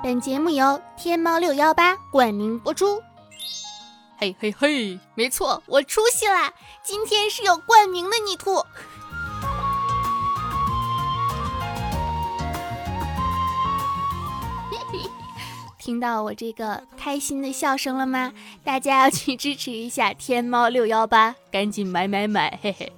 本节目由天猫六幺八冠名播出。嘿嘿嘿，没错，我出息啦！今天是有冠名的泥兔。听到我这个开心的笑声了吗？大家要去支持一下天猫六幺八，赶紧买买买，嘿嘿，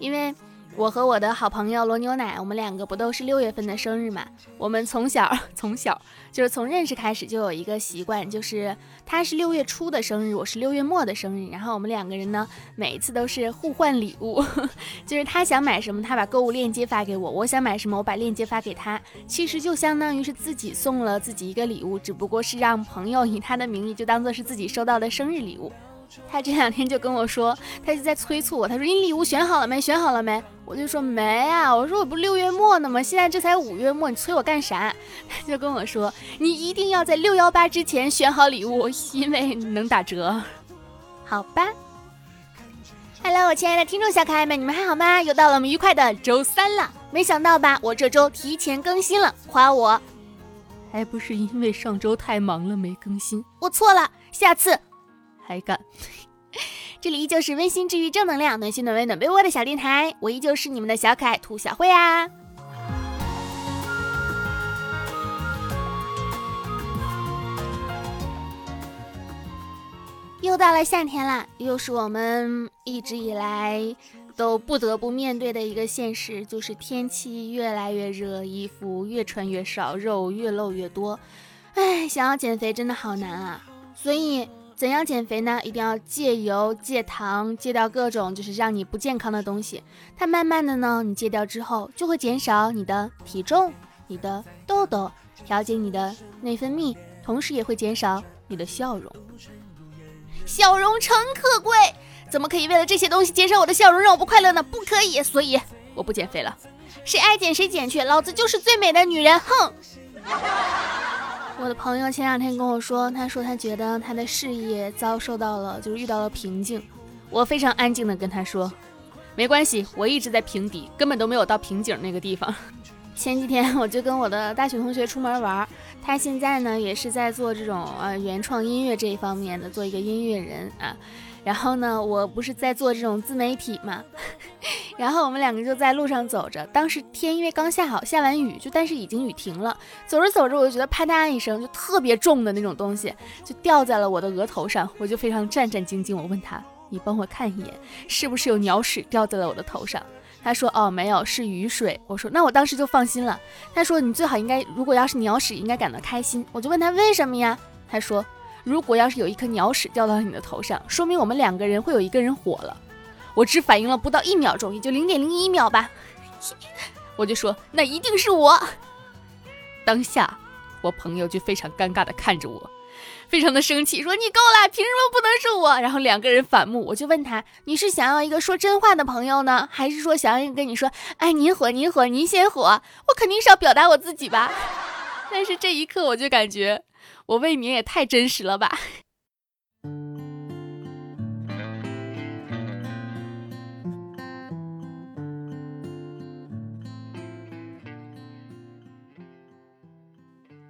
因为。我和我的好朋友罗牛奶，我们两个不都是六月份的生日嘛？我们从小 从小就是从认识开始就有一个习惯，就是他是六月初的生日，我是六月末的生日，然后我们两个人呢，每一次都是互换礼物，就是他想买什么，他把购物链接发给我；我想买什么，我把链接发给他。其实就相当于是自己送了自己一个礼物，只不过是让朋友以他的名义，就当做是自己收到的生日礼物。他这两天就跟我说，他就在催促我。他说：“你礼物选好了没？选好了没？”我就说：“没啊。”我说：“我不六月末呢吗？现在这才五月末，你催我干啥？”他就跟我说：“你一定要在六幺八之前选好礼物，因为能打折。”好吧。Hello，我亲爱的听众小可爱们，你们还好吗？又到了我们愉快的周三了。没想到吧？我这周提前更新了，夸我。还不是因为上周太忙了没更新。我错了，下次。还敢？这里依旧是温馨治愈、正能量、暖心暖胃暖被窝的小电台，我依旧是你们的小可爱兔小慧啊！又到了夏天啦，又是我们一直以来都不得不面对的一个现实，就是天气越来越热，衣服越穿越少，肉越露越多。哎，想要减肥真的好难啊！所以。怎样减肥呢？一定要戒油、戒糖、戒掉各种就是让你不健康的东西。它慢慢的呢，你戒掉之后，就会减少你的体重、你的痘痘，调节你的内分泌，同时也会减少你的笑容。笑容诚可贵，怎么可以为了这些东西减少我的笑容，让我不快乐呢？不可以，所以我不减肥了。谁爱减谁减去，老子就是最美的女人，哼！我的朋友前两天跟我说，他说他觉得他的事业遭受到了，就是遇到了瓶颈。我非常安静的跟他说，没关系，我一直在平底，根本都没有到瓶颈那个地方。前几天我就跟我的大学同学出门玩，他现在呢也是在做这种呃原创音乐这一方面的，做一个音乐人啊。然后呢，我不是在做这种自媒体嘛，然后我们两个就在路上走着，当时天因为刚下好，下完雨就，但是已经雨停了。走着走着，我就觉得啪嗒一声，就特别重的那种东西就掉在了我的额头上，我就非常战战兢兢。我问他：“你帮我看一眼，是不是有鸟屎掉在了我的头上？”他说：“哦，没有，是雨水。”我说：“那我当时就放心了。”他说：“你最好应该，如果要是鸟屎，应该感到开心。”我就问他为什么呀？他说。如果要是有一颗鸟屎掉到你的头上，说明我们两个人会有一个人火了。我只反应了不到一秒钟，也就零点零一秒吧。我就说那一定是我。当下，我朋友就非常尴尬的看着我，非常的生气，说你够了，凭什么不能是我？然后两个人反目，我就问他，你是想要一个说真话的朋友呢，还是说想要一个跟你说，哎，您火，您火，您先火？我肯定是要表达我自己吧。但是这一刻，我就感觉。我未免也太真实了吧！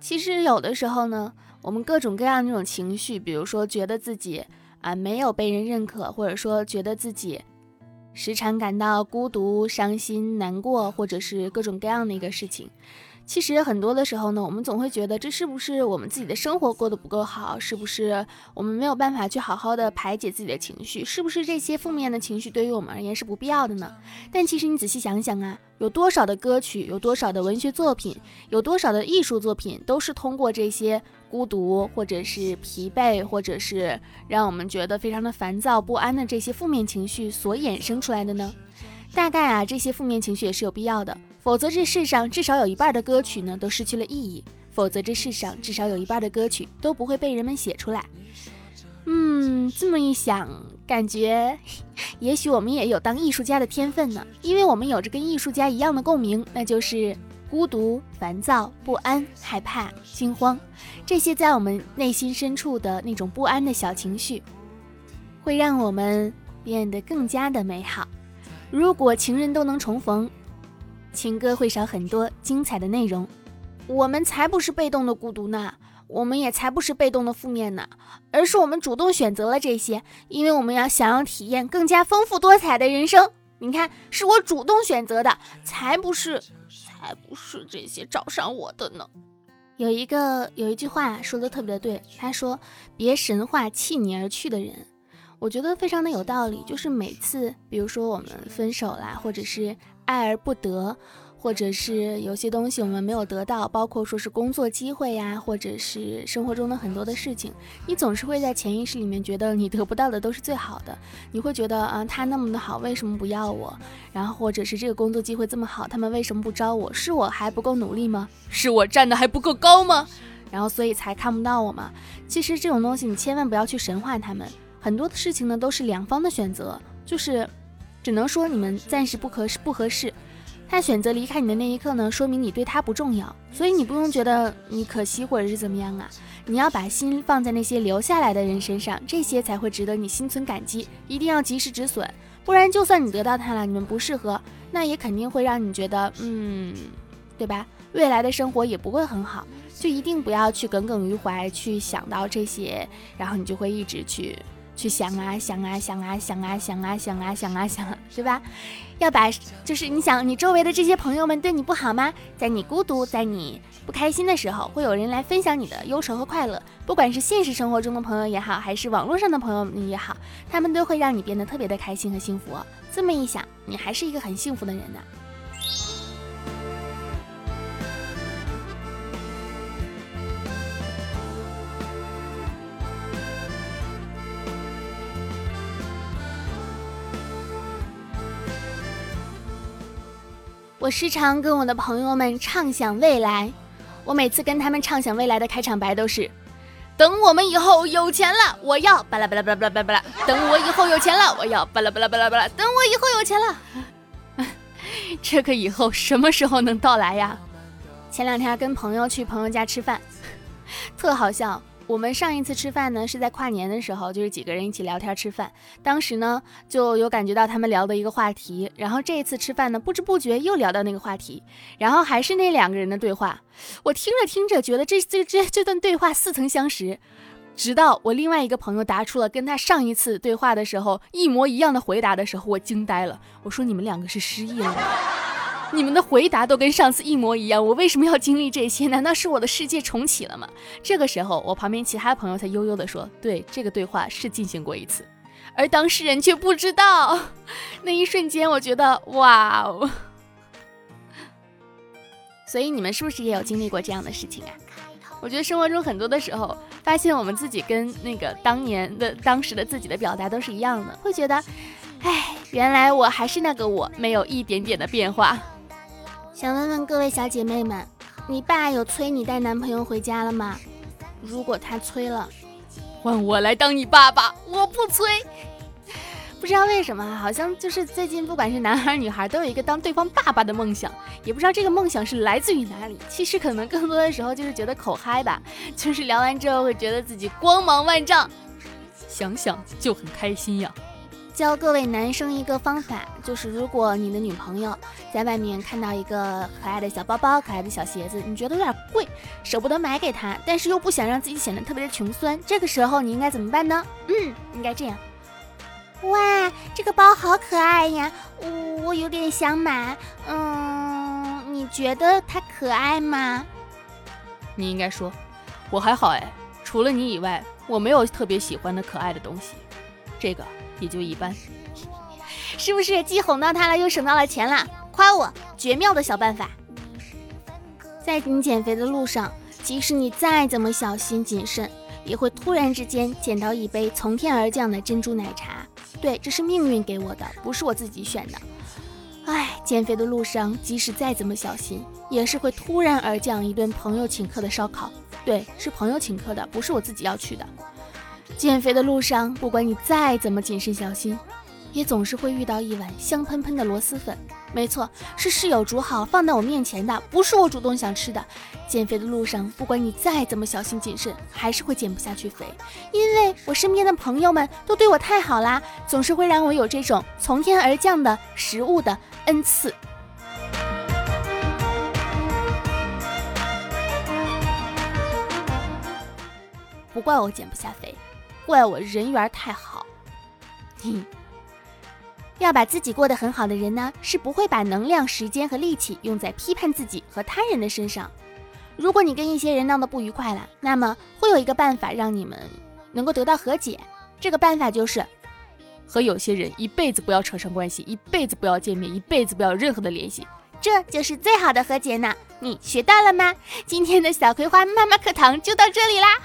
其实有的时候呢，我们各种各样那种情绪，比如说觉得自己啊没有被人认可，或者说觉得自己时常感到孤独、伤心、难过，或者是各种各样的一个事情。其实很多的时候呢，我们总会觉得这是不是我们自己的生活过得不够好？是不是我们没有办法去好好的排解自己的情绪？是不是这些负面的情绪对于我们而言是不必要的呢？但其实你仔细想想啊，有多少的歌曲，有多少的文学作品，有多少的艺术作品，都是通过这些孤独，或者是疲惫，或者是让我们觉得非常的烦躁不安的这些负面情绪所衍生出来的呢？大概啊，这些负面情绪也是有必要的。否则，这世上至少有一半的歌曲呢都失去了意义；否则，这世上至少有一半的歌曲都不会被人们写出来。嗯，这么一想，感觉也许我们也有当艺术家的天分呢，因为我们有着跟艺术家一样的共鸣，那就是孤独、烦躁、不安、害怕、惊慌，这些在我们内心深处的那种不安的小情绪，会让我们变得更加的美好。如果情人都能重逢。情歌会少很多精彩的内容，我们才不是被动的孤独呢，我们也才不是被动的负面呢，而是我们主动选择了这些，因为我们要想要体验更加丰富多彩的人生。你看，是我主动选择的，才不是，才不是这些找上我的呢。有一个有一句话说的特别的对，他说：“别神话弃你而去的人。”我觉得非常的有道理，就是每次，比如说我们分手啦，或者是爱而不得。或者是有些东西我们没有得到，包括说是工作机会呀，或者是生活中的很多的事情，你总是会在潜意识里面觉得你得不到的都是最好的，你会觉得啊，他那么的好，为什么不要我？然后或者是这个工作机会这么好，他们为什么不招我？是我还不够努力吗？是我站的还不够高吗？然后所以才看不到我吗？其实这种东西你千万不要去神化他们，很多的事情呢都是两方的选择，就是只能说你们暂时不合适，不合适。他选择离开你的那一刻呢，说明你对他不重要，所以你不用觉得你可惜或者是怎么样啊。你要把心放在那些留下来的人身上，这些才会值得你心存感激。一定要及时止损，不然就算你得到他了，你们不适合，那也肯定会让你觉得，嗯，对吧？未来的生活也不会很好，就一定不要去耿耿于怀，去想到这些，然后你就会一直去。去想啊想啊想啊想啊想啊想啊想啊想，对吧？要把就是你想你周围的这些朋友们对你不好吗？在你孤独、在你不开心的时候，会有人来分享你的忧愁和快乐。不管是现实生活中的朋友也好，还是网络上的朋友也好，他们都会让你变得特别的开心和幸福。这么一想，你还是一个很幸福的人呢。我时常跟我的朋友们畅想未来，我每次跟他们畅想未来的开场白都是：等我们以后有钱了，我要巴拉巴拉巴拉巴拉巴拉；等我以后有钱了，我要巴拉巴拉巴拉巴拉；等我以后有钱了，这个以后什么时候能到来呀？前两天跟朋友去朋友家吃饭，特好笑。我们上一次吃饭呢，是在跨年的时候，就是几个人一起聊天吃饭。当时呢，就有感觉到他们聊的一个话题。然后这一次吃饭呢，不知不觉又聊到那个话题，然后还是那两个人的对话。我听着听着，觉得这这这这段对话似曾相识。直到我另外一个朋友答出了跟他上一次对话的时候一模一样的回答的时候，我惊呆了。我说：“你们两个是失忆了吗？”你们的回答都跟上次一模一样，我为什么要经历这些？难道是我的世界重启了吗？这个时候，我旁边其他朋友才悠悠地说：“对，这个对话是进行过一次，而当事人却不知道。”那一瞬间，我觉得哇哦！所以你们是不是也有经历过这样的事情啊？我觉得生活中很多的时候，发现我们自己跟那个当年的、当时的自己的表达都是一样的，会觉得，哎，原来我还是那个我，没有一点点的变化。想问问各位小姐妹们，你爸有催你带男朋友回家了吗？如果他催了，换我来当你爸爸，我不催。不知道为什么，好像就是最近不管是男孩女孩，都有一个当对方爸爸的梦想，也不知道这个梦想是来自于哪里。其实可能更多的时候就是觉得口嗨吧，就是聊完之后会觉得自己光芒万丈，想想就很开心呀。教各位男生一个方法，就是如果你的女朋友在外面看到一个可爱的小包包、可爱的小鞋子，你觉得有点贵，舍不得买给她，但是又不想让自己显得特别的穷酸，这个时候你应该怎么办呢？嗯，应该这样。哇，这个包好可爱呀，我我有点想买。嗯，你觉得它可爱吗？你应该说，我还好哎，除了你以外，我没有特别喜欢的可爱的东西。这个。也就一般，是不是既哄到他了，又省到了钱了？夸我绝妙的小办法。在你减肥的路上，即使你再怎么小心谨慎，也会突然之间捡到一杯从天而降的珍珠奶茶。对，这是命运给我的，不是我自己选的。唉，减肥的路上，即使再怎么小心，也是会突然而降一顿朋友请客的烧烤。对，是朋友请客的，不是我自己要去的。减肥的路上不管你再怎么谨慎小心也总是会遇到一碗香喷喷的螺蛳粉。没错是室友煮好放在我面前的不是我主动想吃的。减肥的路上不管你再怎么小心谨慎还是会减不下去肥。因为我身边的朋友们都对我太好啦总是会让我有这种从天而降的食物的恩赐。不怪我减不下肥怪我人缘太好。哼，要把自己过得很好的人呢，是不会把能量、时间和力气用在批判自己和他人的身上。如果你跟一些人闹得不愉快了，那么会有一个办法让你们能够得到和解。这个办法就是和有些人一辈子不要扯上关系，一辈子不要见面，一辈子不要有任何的联系。这就是最好的和解呢。你学到了吗？今天的小葵花妈妈课堂就到这里啦。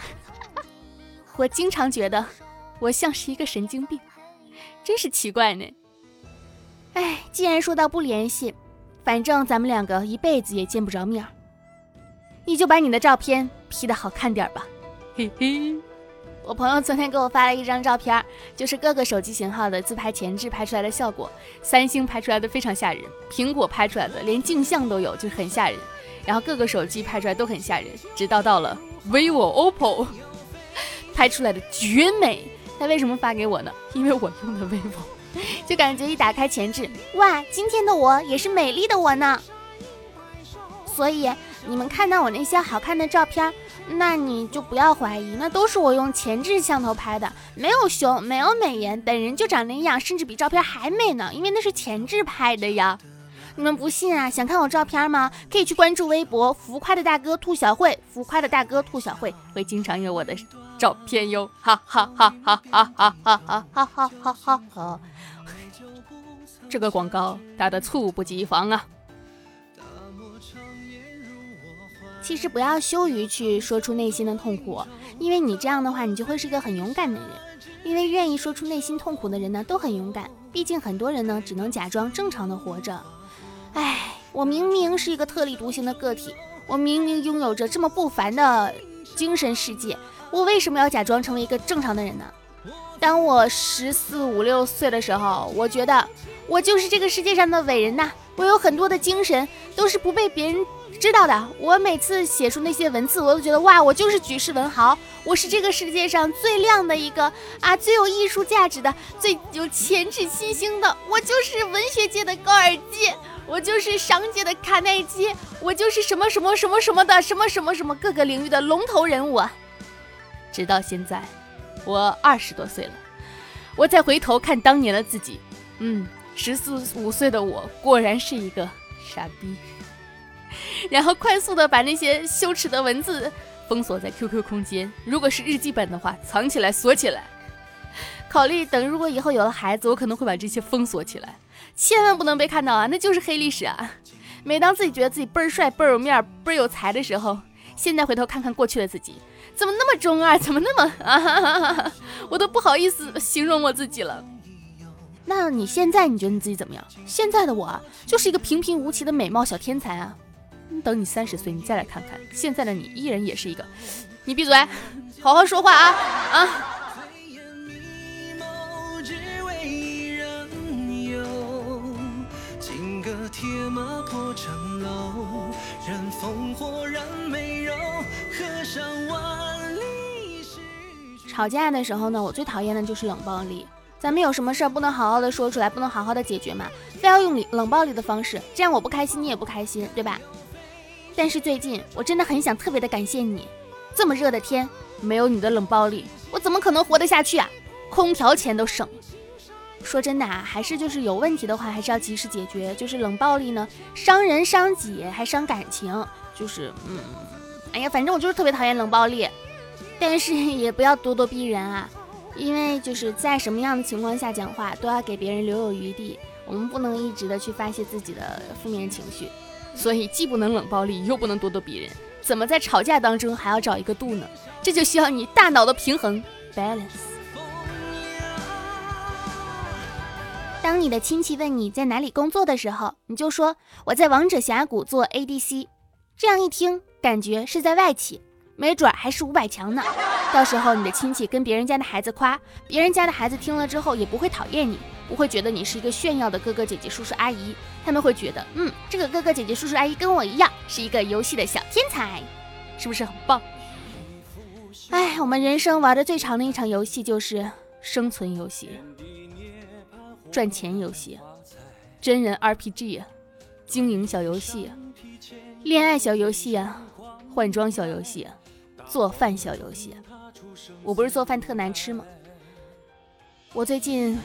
我经常觉得我像是一个神经病，真是奇怪呢。哎，既然说到不联系，反正咱们两个一辈子也见不着面儿。你就把你的照片 P 的好看点吧，嘿嘿。我朋友昨天给我发了一张照片，就是各个手机型号的自拍前置拍出来的效果。三星拍出来的非常吓人，苹果拍出来的连镜像都有，就是很吓人。然后各个手机拍出来都很吓人，直到到了 vivo、OPPO 拍出来的绝美。他为什么发给我呢？因为我用的 vivo，就感觉一打开前置，哇，今天的我也是美丽的我呢。所以。你们看到我那些好看的照片，那你就不要怀疑，那都是我用前置相头拍的，没有胸，没有美颜，本人就长那样，甚至比照片还美呢，因为那是前置拍的呀。你们不信啊？想看我照片吗？可以去关注微博“浮夸的大哥兔小慧”，浮夸的大哥兔小慧会经常有我的照片哟，哈哈哈哈哈哈哈哈哈哈哈！这个广告打得猝不及防啊！其实不要羞于去说出内心的痛苦，因为你这样的话，你就会是一个很勇敢的人。因为愿意说出内心痛苦的人呢，都很勇敢。毕竟很多人呢，只能假装正常的活着。唉，我明明是一个特立独行的个体，我明明拥有着这么不凡的精神世界，我为什么要假装成为一个正常的人呢？当我十四五六岁的时候，我觉得我就是这个世界上的伟人呐！我有很多的精神，都是不被别人。知道的，我每次写出那些文字，我都觉得哇，我就是举世文豪，我是这个世界上最亮的一个啊，最有艺术价值的，最有前置新星的，我就是文学界的高尔基，我就是商界的卡耐基，我就是什么什么什么什么的什么什么什么各个领域的龙头人物。直到现在，我二十多岁了，我再回头看当年的自己，嗯，十四五岁的我果然是一个傻逼。然后快速的把那些羞耻的文字封锁在 QQ 空间，如果是日记本的话，藏起来锁起来。考虑等如果以后有了孩子，我可能会把这些封锁起来，千万不能被看到啊，那就是黑历史啊。每当自己觉得自己倍儿帅、倍儿有面、倍儿有才的时候，现在回头看看过去的自己，怎么那么中二，怎么那么啊，我都不好意思形容我自己了。那你现在你觉得你自己怎么样？现在的我啊就是一个平平无奇的美貌小天才啊。等你三十岁，你再来看看，现在的你依然也是一个。你闭嘴，好好说话啊啊！吵架的时候呢，我最讨厌的就是冷暴力。咱们有什么事儿不能好好的说出来，不能好好的解决吗？非要用冷暴力的方式，这样我不开心，你也不开心，对吧？但是最近我真的很想特别的感谢你，这么热的天，没有你的冷暴力，我怎么可能活得下去啊？空调钱都省。说真的啊，还是就是有问题的话，还是要及时解决。就是冷暴力呢，伤人伤己，还伤感情。就是嗯，哎呀，反正我就是特别讨厌冷暴力，但是 也不要咄咄逼人啊，因为就是在什么样的情况下讲话，都要给别人留有余地，我们不能一直的去发泄自己的负面情绪。所以既不能冷暴力，又不能咄咄逼人，怎么在吵架当中还要找一个度呢？这就需要你大脑的平衡 （balance）。当你的亲戚问你在哪里工作的时候，你就说我在王者峡谷做 ADC，这样一听感觉是在外企，没准还是五百强呢。到时候你的亲戚跟别人家的孩子夸，别人家的孩子听了之后也不会讨厌你。不会觉得你是一个炫耀的哥哥姐姐叔叔阿姨，他们会觉得，嗯，这个哥哥姐姐叔叔阿姨跟我一样，是一个游戏的小天才，是不是很棒？哎，我们人生玩的最长的一场游戏就是生存游戏、赚钱游戏、真人 RPG、经营小游戏、恋爱小游戏啊、换装小游戏、做饭小游戏。我不是做饭特难吃吗？我最近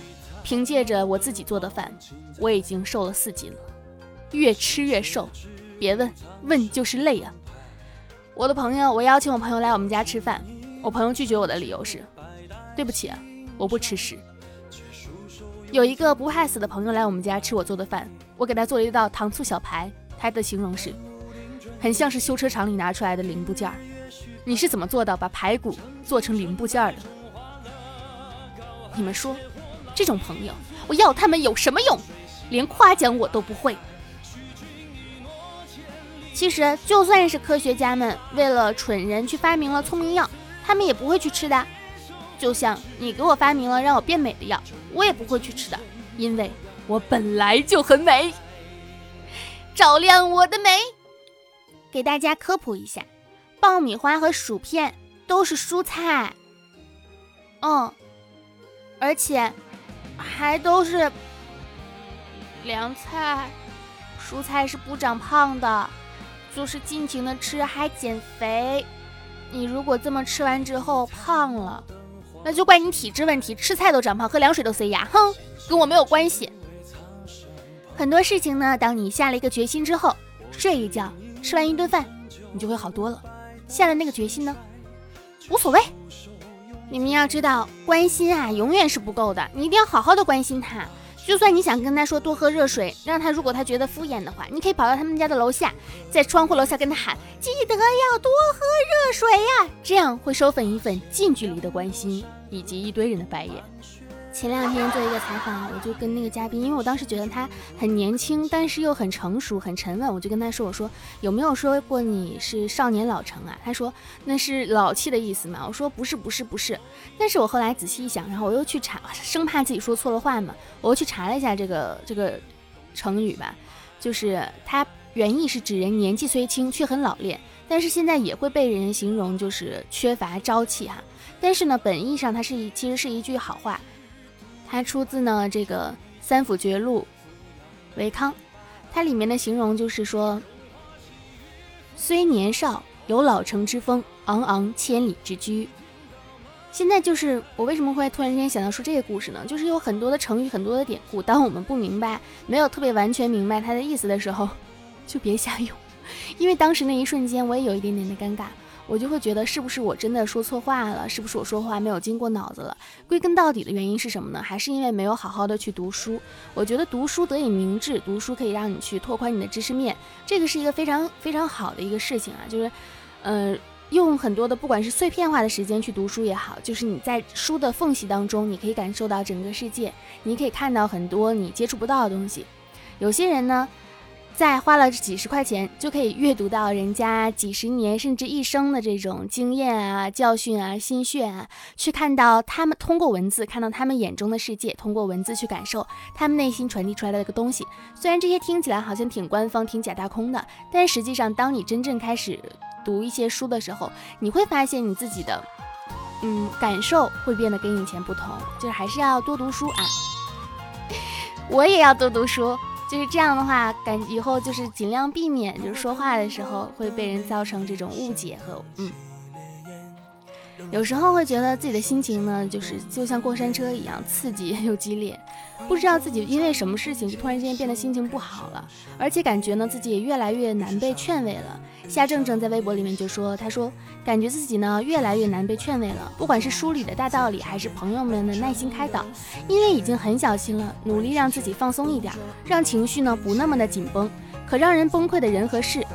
凭借着我自己做的饭，我已经瘦了四斤了，越吃越瘦。别问问就是累啊！我的朋友，我邀请我朋友来我们家吃饭，我朋友拒绝我的理由是：对不起，我不吃屎。有一个不怕死的朋友来我们家吃我做的饭，我给他做了一道糖醋小排，他的形容是。很像是修车厂里拿出来的零部件儿，你是怎么做到把排骨做成零部件儿的？你们说，这种朋友我要他们有什么用？连夸奖我都不会。其实，就算是科学家们为了蠢人去发明了聪明药，他们也不会去吃的。就像你给我发明了让我变美的药，我也不会去吃的，因为我本来就很美，照亮我的美。给大家科普一下，爆米花和薯片都是蔬菜，嗯，而且还都是凉菜，蔬菜是不长胖的，就是尽情的吃还减肥。你如果这么吃完之后胖了，那就怪你体质问题，吃菜都长胖，喝凉水都塞牙，哼，跟我没有关系。很多事情呢，当你下了一个决心之后，睡一觉。吃完一顿饭，你就会好多了。下了那个决心呢，无所谓。你们要知道，关心啊，永远是不够的。你一定要好好的关心他。就算你想跟他说多喝热水，让他如果他觉得敷衍的话，你可以跑到他们家的楼下，在窗户楼下跟他喊：“记得要多喝热水呀！”这样会收粉一份近距离的关心，以及一堆人的白眼。前两天做一个采访，我就跟那个嘉宾，因为我当时觉得他很年轻，但是又很成熟、很沉稳，我就跟他说：“我说有没有说过你是少年老成啊？”他说：“那是老气的意思嘛。”我说：“不是，不是，不是。”但是我后来仔细一想，然后我又去查，生怕自己说错了话嘛，我又去查了一下这个这个成语吧，就是它原意是指人年纪虽轻却很老练，但是现在也会被人形容就是缺乏朝气哈。但是呢，本意上它是一其实是一句好话。它出自呢这个《三辅绝录》，维康，它里面的形容就是说，虽年少有老成之风，昂昂千里之驹。现在就是我为什么会突然间想到说这个故事呢？就是有很多的成语，很多的典故，当我们不明白，没有特别完全明白它的意思的时候，就别瞎用，因为当时那一瞬间我也有一点点的尴尬。我就会觉得是不是我真的说错话了？是不是我说话没有经过脑子了？归根到底的原因是什么呢？还是因为没有好好的去读书？我觉得读书得以明智，读书可以让你去拓宽你的知识面，这个是一个非常非常好的一个事情啊。就是，呃，用很多的不管是碎片化的时间去读书也好，就是你在书的缝隙当中，你可以感受到整个世界，你可以看到很多你接触不到的东西。有些人呢。再花了几十块钱，就可以阅读到人家几十年甚至一生的这种经验啊、教训啊、心血啊，去看到他们通过文字看到他们眼中的世界，通过文字去感受他们内心传递出来的一个东西。虽然这些听起来好像挺官方、挺假大空的，但实际上，当你真正开始读一些书的时候，你会发现你自己的，嗯，感受会变得跟以前不同。就是还是要多读书啊！我也要多读书。就是这样的话，感以后就是尽量避免，就是说话的时候会被人造成这种误解和嗯。有时候会觉得自己的心情呢，就是就像过山车一样刺激 又激烈，不知道自己因为什么事情就突然之间变得心情不好了，而且感觉呢自己也越来越难被劝慰了。夏正正在微博里面就说，他说感觉自己呢越来越难被劝慰了，不管是书里的大道理，还是朋友们的耐心开导，因为已经很小心了，努力让自己放松一点，让情绪呢不那么的紧绷，可让人崩溃的人和事。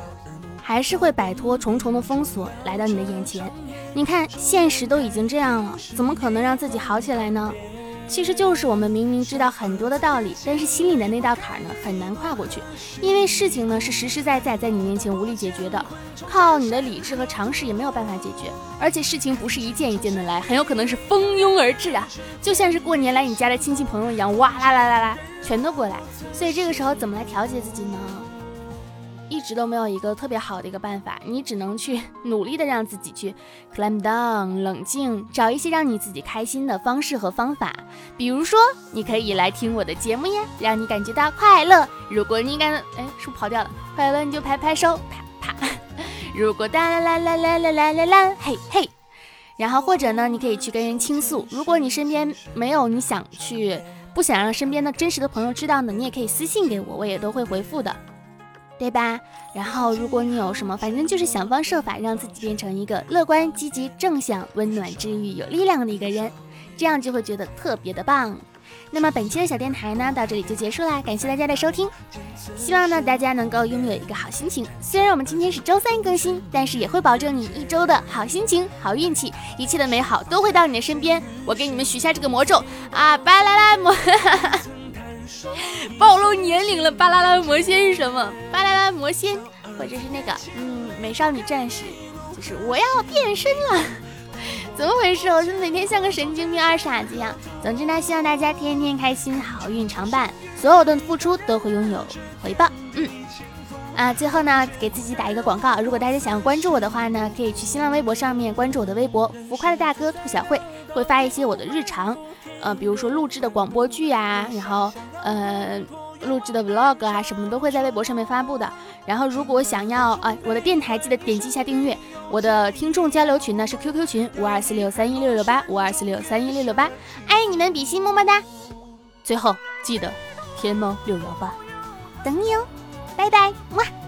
还是会摆脱重重的封锁，来到你的眼前。你看，现实都已经这样了，怎么可能让自己好起来呢？其实就是我们明明知道很多的道理，但是心里的那道坎呢，很难跨过去。因为事情呢是实实在在在你面前无力解决的，靠你的理智和常识也没有办法解决。而且事情不是一件一件的来，很有可能是蜂拥而至啊，就像是过年来你家的亲戚朋友一样，哇啦啦啦啦，全都过来。所以这个时候怎么来调节自己呢？一直都没有一个特别好的一个办法，你只能去努力的让自己去 calm down，冷静，找一些让你自己开心的方式和方法。比如说，你可以来听我的节目呀，让你感觉到快乐。如果你感，哎，是不是跑掉了？快乐你就拍拍手，啪啪。如果哒啦啦啦啦啦啦啦，嘿嘿。然后或者呢，你可以去跟人倾诉。如果你身边没有你想去不想让身边的真实的朋友知道呢，你也可以私信给我，我也都会回复的，对吧？然后如果你有什么，反正就是想方设法让自己变成一个乐观、积极、正向、温暖、治愈、有力量的一个人，这样就会觉得特别的棒。那么本期的小电台呢，到这里就结束啦，感谢大家的收听。希望呢大家能够拥有一个好心情。虽然我们今天是周三更新，但是也会保证你一周的好心情、好运气，一切的美好都会到你的身边。我给你们许下这个魔咒啊，巴啦啦魔，暴露年龄了。巴啦啦魔仙是什么？巴啦啦魔仙，或者是那个嗯美少女战士，就是我要变身了。怎么回事？我怎么每天像个神经病二傻子一样？总之呢，希望大家天天开心，好运常伴，所有的付出都会拥有回报。嗯，啊，最后呢，给自己打一个广告，如果大家想要关注我的话呢，可以去新浪微博上面关注我的微博“浮夸的大哥兔小慧”，会发一些我的日常，呃，比如说录制的广播剧呀，然后呃。录制的 vlog 啊，什么都会在微博上面发布的。然后，如果想要啊，我的电台记得点击一下订阅。我的听众交流群呢是 QQ 群五二四六三一六六八五二四六三一六六八，爱你们比心，么么哒。最后记得天猫六幺八等你哦，拜拜，么。